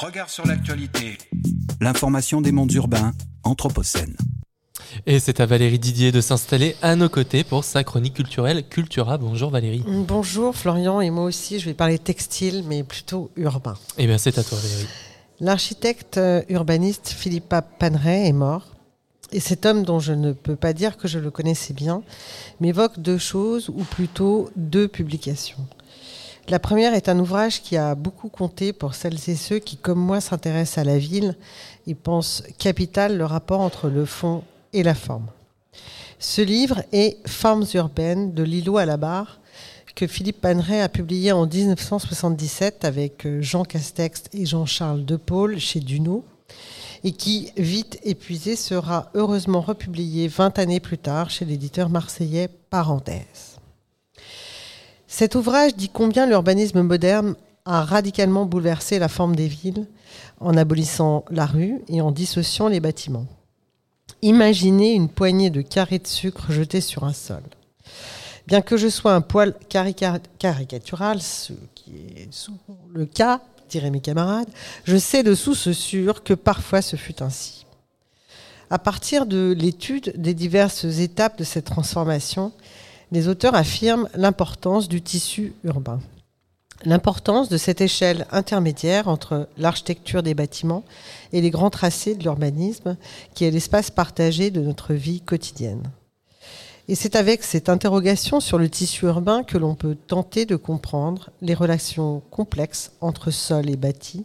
Regard sur l'actualité. L'information des mondes urbains, Anthropocène. Et c'est à Valérie Didier de s'installer à nos côtés pour sa chronique culturelle Cultura. Bonjour Valérie. Bonjour Florian, et moi aussi je vais parler textile, mais plutôt urbain. Eh bien c'est à toi Valérie. L'architecte euh, urbaniste Philippa Panray est mort. Et cet homme, dont je ne peux pas dire que je le connaissais bien, m'évoque deux choses, ou plutôt deux publications. La première est un ouvrage qui a beaucoup compté pour celles et ceux qui, comme moi, s'intéressent à la ville et pensent capital le rapport entre le fond et la forme. Ce livre est Formes urbaines de Lilo à la barre que Philippe Paneret a publié en 1977 avec euh, Jean Castex et Jean-Charles Depaul chez Duno et qui, vite épuisé, sera heureusement republié 20 années plus tard chez l'éditeur marseillais Parenthèse. Cet ouvrage dit combien l'urbanisme moderne a radicalement bouleversé la forme des villes en abolissant la rue et en dissociant les bâtiments. Imaginez une poignée de carrés de sucre jetés sur un sol. Bien que je sois un poil caricatural, ce qui est souvent le cas, diraient mes camarades, je sais de source sûre que parfois ce fut ainsi. À partir de l'étude des diverses étapes de cette transformation, les auteurs affirment l'importance du tissu urbain. L'importance de cette échelle intermédiaire entre l'architecture des bâtiments et les grands tracés de l'urbanisme, qui est l'espace partagé de notre vie quotidienne. Et c'est avec cette interrogation sur le tissu urbain que l'on peut tenter de comprendre les relations complexes entre sol et bâti,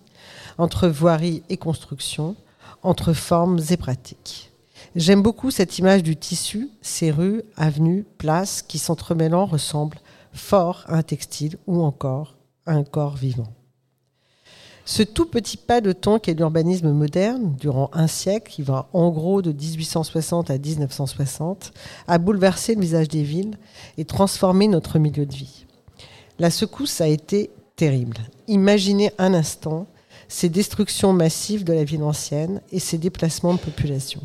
entre voirie et construction, entre formes et pratiques. J'aime beaucoup cette image du tissu, ces rues, avenues, places qui s'entremêlant ressemblent fort à un textile ou encore à un corps vivant. Ce tout petit pas de temps qu'est l'urbanisme moderne, durant un siècle, qui va en gros de 1860 à 1960, a bouleversé le visage des villes et transformé notre milieu de vie. La secousse a été terrible. Imaginez un instant ces destructions massives de la ville ancienne et ces déplacements de population.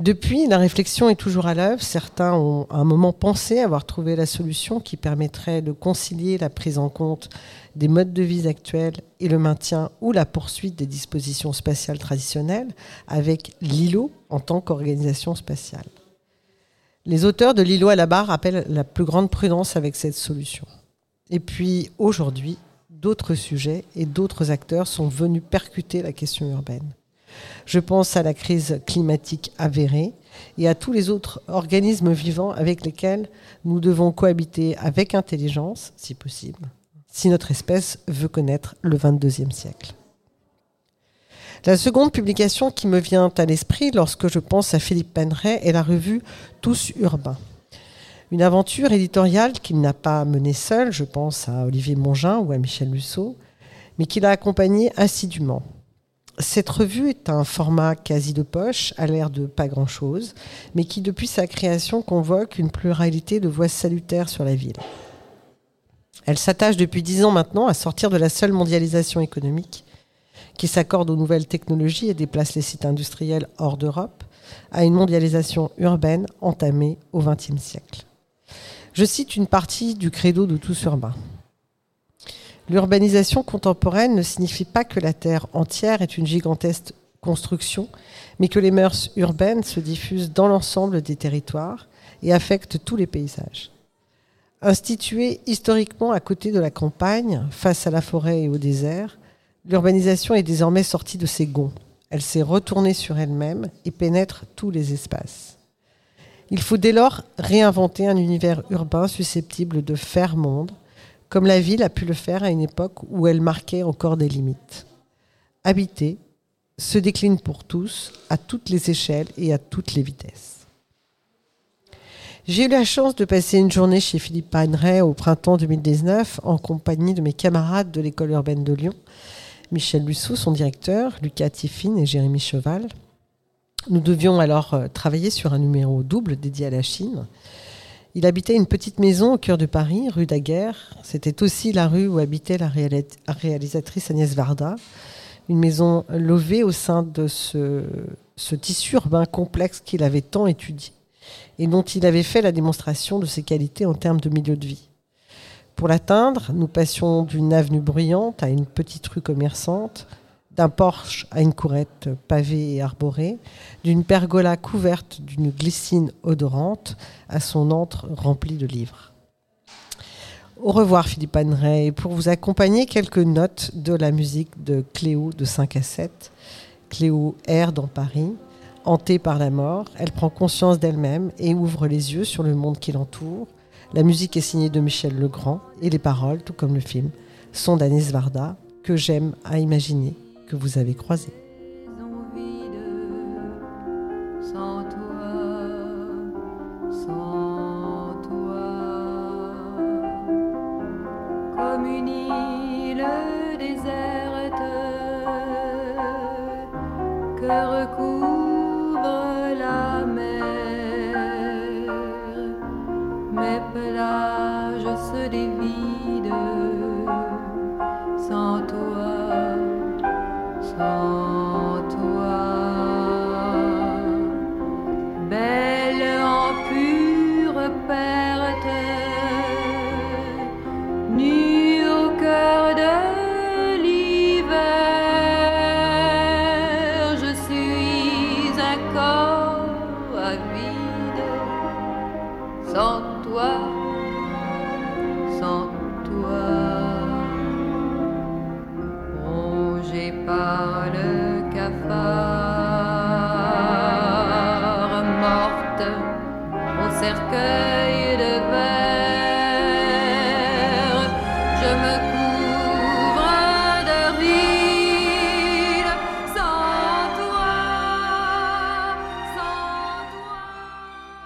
Depuis, la réflexion est toujours à l'œuvre. Certains ont à un moment pensé avoir trouvé la solution qui permettrait de concilier la prise en compte des modes de vie actuels et le maintien ou la poursuite des dispositions spatiales traditionnelles avec l'îlot en tant qu'organisation spatiale. Les auteurs de l'îlot à la barre appellent la plus grande prudence avec cette solution. Et puis aujourd'hui, d'autres sujets et d'autres acteurs sont venus percuter la question urbaine. Je pense à la crise climatique avérée et à tous les autres organismes vivants avec lesquels nous devons cohabiter avec intelligence, si possible, si notre espèce veut connaître le 22e siècle. La seconde publication qui me vient à l'esprit lorsque je pense à Philippe Penray est la revue Tous urbains. Une aventure éditoriale qu'il n'a pas menée seul, je pense à Olivier Mongin ou à Michel Lussot, mais qu'il a accompagné assidûment. Cette revue est un format quasi de poche, à l'air de pas grand-chose, mais qui depuis sa création convoque une pluralité de voix salutaires sur la ville. Elle s'attache depuis dix ans maintenant à sortir de la seule mondialisation économique qui s'accorde aux nouvelles technologies et déplace les sites industriels hors d'Europe à une mondialisation urbaine entamée au XXe siècle. Je cite une partie du credo de Tous urbain. L'urbanisation contemporaine ne signifie pas que la Terre entière est une gigantesque construction, mais que les mœurs urbaines se diffusent dans l'ensemble des territoires et affectent tous les paysages. Instituée historiquement à côté de la campagne, face à la forêt et au désert, l'urbanisation est désormais sortie de ses gonds. Elle s'est retournée sur elle-même et pénètre tous les espaces. Il faut dès lors réinventer un univers urbain susceptible de faire monde, comme la ville a pu le faire à une époque où elle marquait encore des limites. Habiter se décline pour tous, à toutes les échelles et à toutes les vitesses. J'ai eu la chance de passer une journée chez Philippe Paneret au printemps 2019 en compagnie de mes camarades de l'école urbaine de Lyon, Michel Lussou, son directeur, Lucas Tiffin et Jérémy Cheval. Nous devions alors euh, travailler sur un numéro double dédié à la Chine. Il habitait une petite maison au cœur de Paris, rue Daguerre. C'était aussi la rue où habitait la réalisatrice Agnès Varda. Une maison levée au sein de ce, tissu urbain complexe qu'il avait tant étudié et dont il avait fait la démonstration de ses qualités en termes de milieu de vie. Pour l'atteindre, nous passions d'une avenue bruyante à une petite rue commerçante, d'un porche à une courette pavée et arborée, d'une pergola couverte d'une glycine odorante à son antre rempli de livres. Au revoir Philippe Anneray. Pour vous accompagner, quelques notes de la musique de Cléo de 5 à 7. Cléo erre dans Paris, hantée par la mort. Elle prend conscience d'elle-même et ouvre les yeux sur le monde qui l'entoure. La musique est signée de Michel Legrand et les paroles, tout comme le film, sont d'Anis Varda, que j'aime à imaginer que vous avez croisé. comme une île déserte que recouvre la mer. Mes plages sans toi.